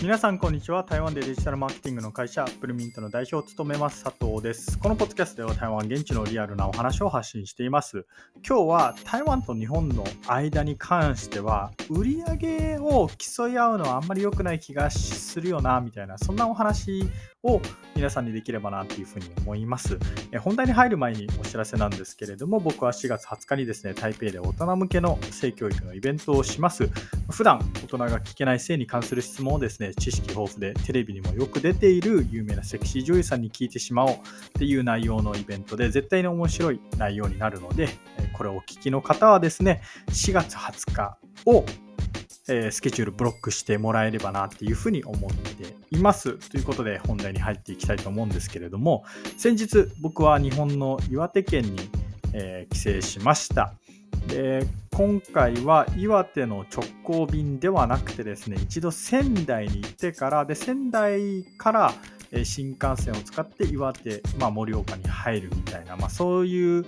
皆さんこんにちは。台湾でデジタルマーケティングの会社アップルミントの代表を務めます佐藤です。このポッドキャストでは台湾現地のリアルなお話を発信しています。今日は台湾と日本の間に関しては売り上げを競い合うのはあんまり良くない気がするよなみたいなそんなお話を皆さんにできればなというふうに思います。本題に入る前にお知らせなんですけれども、僕は4月20日にですね、台北で大人向けの性教育のイベントをします。普段大人が聞けない性に関する質問をですね、知識豊富でテレビにもよく出ている有名なセクシー女優さんに聞いてしまおうっていう内容のイベントで、絶対に面白い内容になるので、これをお聞きの方はですね、4月20日をえー、スケジュールブロックしてもらえればなっていうふうに思っています。ということで本題に入っていきたいと思うんですけれども、先日僕は日本の岩手県に、えー、帰省しました。で今回は岩手の直行便ではなくてですね、一度仙台に行ってから、で仙台から新幹線を使って岩手、まあ、盛岡に入るみたいな、まあ、そういう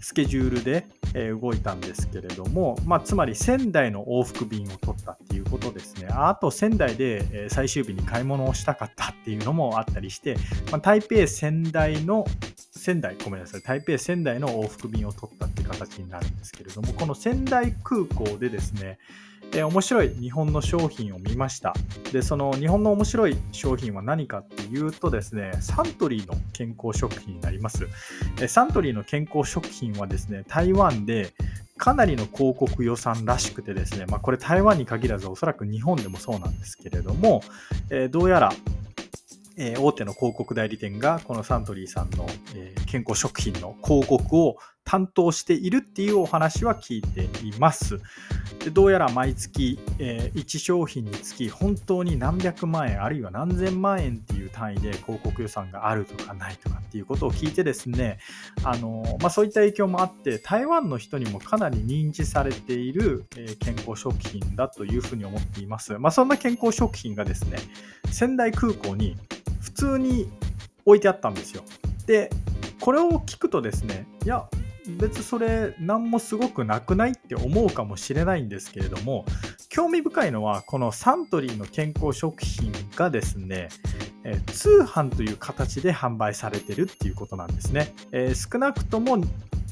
スケジュールで、え動いたんですけれども、まあ、つまり仙台の往復便を取ったっていうことですね。あと仙台で、え最終日に買い物をしたかったっていうのもあったりして、まあ、台北仙台の仙台、ごめんなさい、台北仙台の往復便を取ったって形になるんですけれども、この仙台空港でですね、え面白い日本の商品を見ました。で、その日本の面白い商品は何かっていうとですね、サントリーの健康食品になります。えサントリーの健康食品はですね、台湾でかなりの広告予算らしくてですね、まあ、これ台湾に限らずおそらく日本でもそうなんですけれども、えどうやらえー、大手の広告代理店がこのサントリーさんの、えー、健康食品の広告を担当しているっていうお話は聞いています。でどうやら毎月、えー、1商品につき本当に何百万円あるいは何千万円っていう単位で広告予算があるとかないとかっていうことを聞いてですね、あのまあ、そういった影響もあって台湾の人にもかなり認知されている、え、健康食品だというふうに思っています。まあ、そんな健康食品がですね仙台空港に普通に置いてあったんですよ。でこれを聞くとですねいや別それ何もすごくなくないって思うかもしれないんですけれども興味深いのはこのサントリーの健康食品がですね通販という形で販売されてるっていうことなんですね、えー、少なくとも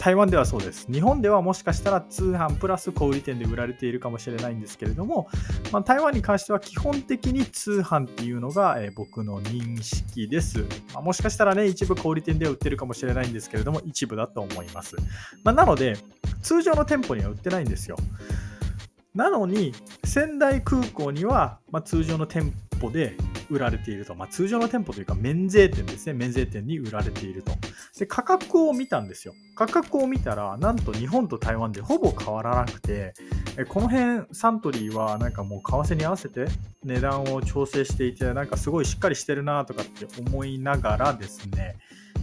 台湾ではそうです。日本ではもしかしたら通販プラス小売店で売られているかもしれないんですけれども、まあ、台湾に関しては基本的に通販っていうのが、え、僕の認識です。まあ、もしかしたらね、一部小売店では売ってるかもしれないんですけれども、一部だと思います。まあ、なので、通常の店舗には売ってないんですよ。なのに、仙台空港には、ま、通常の店舗で売られていると。まあ、通常の店舗というか、免税店ですね。免税店に売られていると。で、価格を見たんですよ。価格を見たら、なんと日本と台湾でほぼ変わらなくて、この辺、サントリーはなんかもう為替に合わせて値段を調整していて、なんかすごいしっかりしてるなとかって思いながらですね、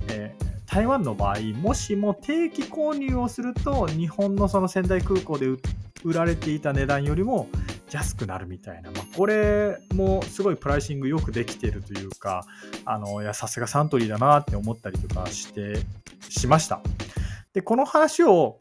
えー台湾の場合、もしも定期購入をすると、日本のその仙台空港で売られていた値段よりも安くなるみたいな、まあ、これもすごいプライシングよくできてるというか、あのいやさすがサントリーだなって思ったりとかしてしました。でこの話を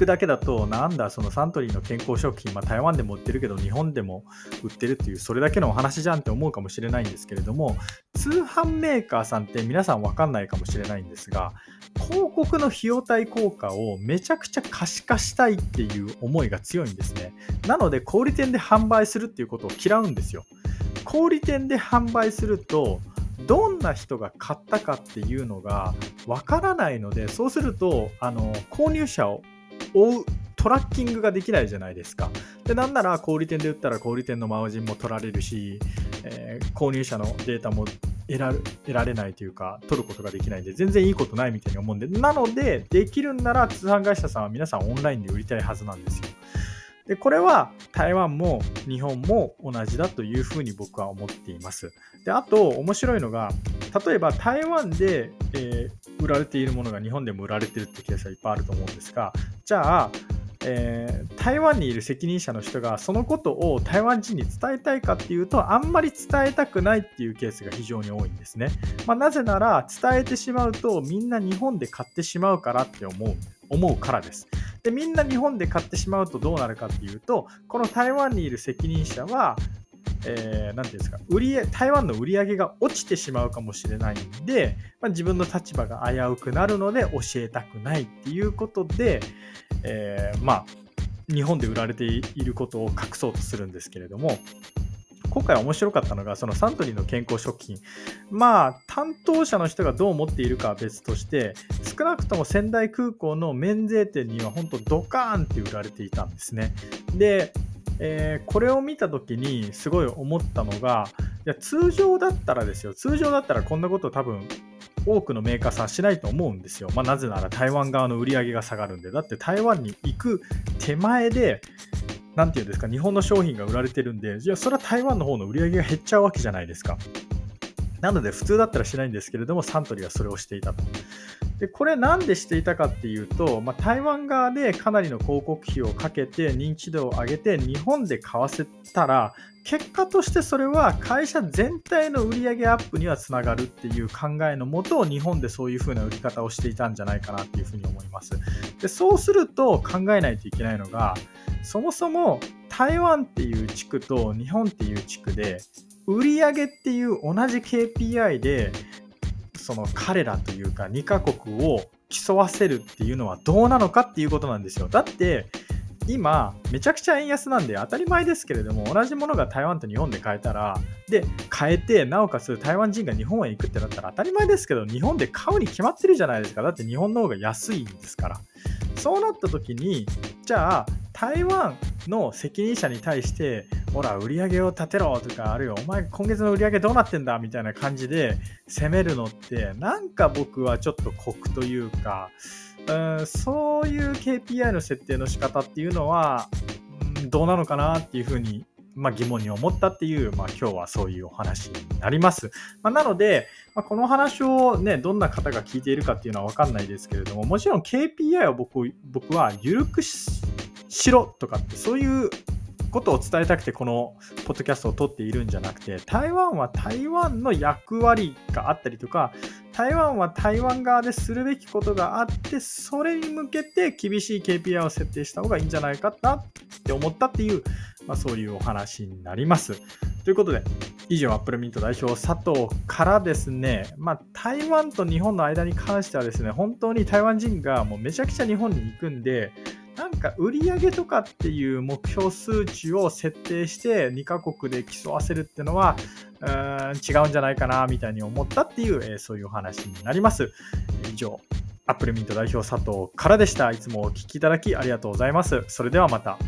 くだけだと、なんだ、そのサントリーの健康食品、まあ、台湾でも売ってるけど、日本でも売ってるっていう、それだけのお話じゃんって思うかもしれないんですけれども、通販メーカーさんって皆さんわかんないかもしれないんですが、広告の費用対効果をめちゃくちゃ可視化したいっていう思いが強いんですね。なので、小売店で販売するっていうことを嫌うんですよ。小売店で販売すると、どんな人が買ったかっていうのがわからないので、そうすると、あの、購入者を追うトラッキングができないじゃないですか。で、なんなら小売店で売ったら小売店のマージンも取られるし、えー、購入者のデータも得ら得られないというか、取ることができないんで、全然いいことないみたいに思うんで、なので、できるんなら通販会社さんは皆さんオンラインで売りたいはずなんですよ。で、これは台湾も日本も同じだというふうに僕は思っています。で、あと面白いのが、例えば台湾で、えー、売られているものが日本でも売られてるってケースはいっぱいあると思うんですが、じゃあ、えー、台湾にいる責任者の人がそのことを台湾人に伝えたいかっていうとあんまり伝えたくないっていうケースが非常に多いんですね、まあ、なぜなら伝えてしまうとみんな日本で買ってしまうからって思う思うからです。でみんな日本で買ってしまうとどうなるかっていうとこの台湾にいる責任者はえー、ていうんですか、売り台湾の売り上げが落ちてしまうかもしれないんで、まあ、自分の立場が危うくなるので教えたくないっていうことで、えー、まあ、日本で売られていることを隠そうとするんですけれども、今回面白かったのが、そのサントリーの健康食品。まあ、担当者の人がどう思っているかは別として、少なくとも仙台空港の免税店には本当ドカーンって売られていたんですね。で、えー、これを見た時にすごい思ったのが、いや通常だったらですよ、通常だったらこんなこと多分多くのメーカーさんしないと思うんですよ。まあ、なぜなら台湾側の売り上げが下がるんで。だって台湾に行く手前で、なんていうんですか、日本の商品が売られてるんで、じゃそれは台湾の方の売り上げが減っちゃうわけじゃないですか。なので普通だったらしないんですけれども、サントリーはそれをしていたと。でこれなんでしていたかっていうと、まあ、台湾側でかなりの広告費をかけて認知度を上げて日本で買わせたら結果としてそれは会社全体の売上アップにはつながるっていう考えのもと日本でそういう風な売り方をしていたんじゃないかなっていうふうに思います。でそうすると考えないといけないのがそもそも台湾っていう地区と日本っていう地区で売上っていう同じ KPI でその彼らというか2カ国を競わせるっていうのはどうなのかっていうことなんですよ。だって今めちゃくちゃ円安なんで当たり前ですけれども同じものが台湾と日本で買えたらで買えてなおかつ台湾人が日本へ行くってなったら当たり前ですけど日本で買うに決まってるじゃないですかだって日本の方が安いんですからそうなった時にじゃあ台湾の責任者に対してほら、売り上げを立てろとか、あるいはお前今月の売り上げどうなってんだみたいな感じで攻めるのって、なんか僕はちょっと酷というか、うんそういう KPI の設定の仕方っていうのは、うん、どうなのかなっていうふうに、まあ、疑問に思ったっていう、まあ、今日はそういうお話になります。まあ、なので、まあ、この話をね、どんな方が聞いているかっていうのはわかんないですけれども、もちろん KPI を僕僕は緩くしろとかって、そういうことを伝えたくてこのポッドキャストを撮っているんじゃなくて台湾は台湾の役割があったりとか台湾は台湾側でするべきことがあってそれに向けて厳しい KPI を設定した方がいいんじゃないかなって思ったっていう、まあ、そういうお話になります。ということで以上アップルミント代表佐藤からですね、まあ、台湾と日本の間に関してはですね本当に台湾人がもうめちゃくちゃ日本に行くんでなんか売り上げとかっていう目標数値を設定して2カ国で競わせるっていうのはうーん違うんじゃないかなみたいに思ったっていう、えー、そういうお話になります。以上、アップルミント代表佐藤からでした。いつもお聴きいただきありがとうございます。それではまた。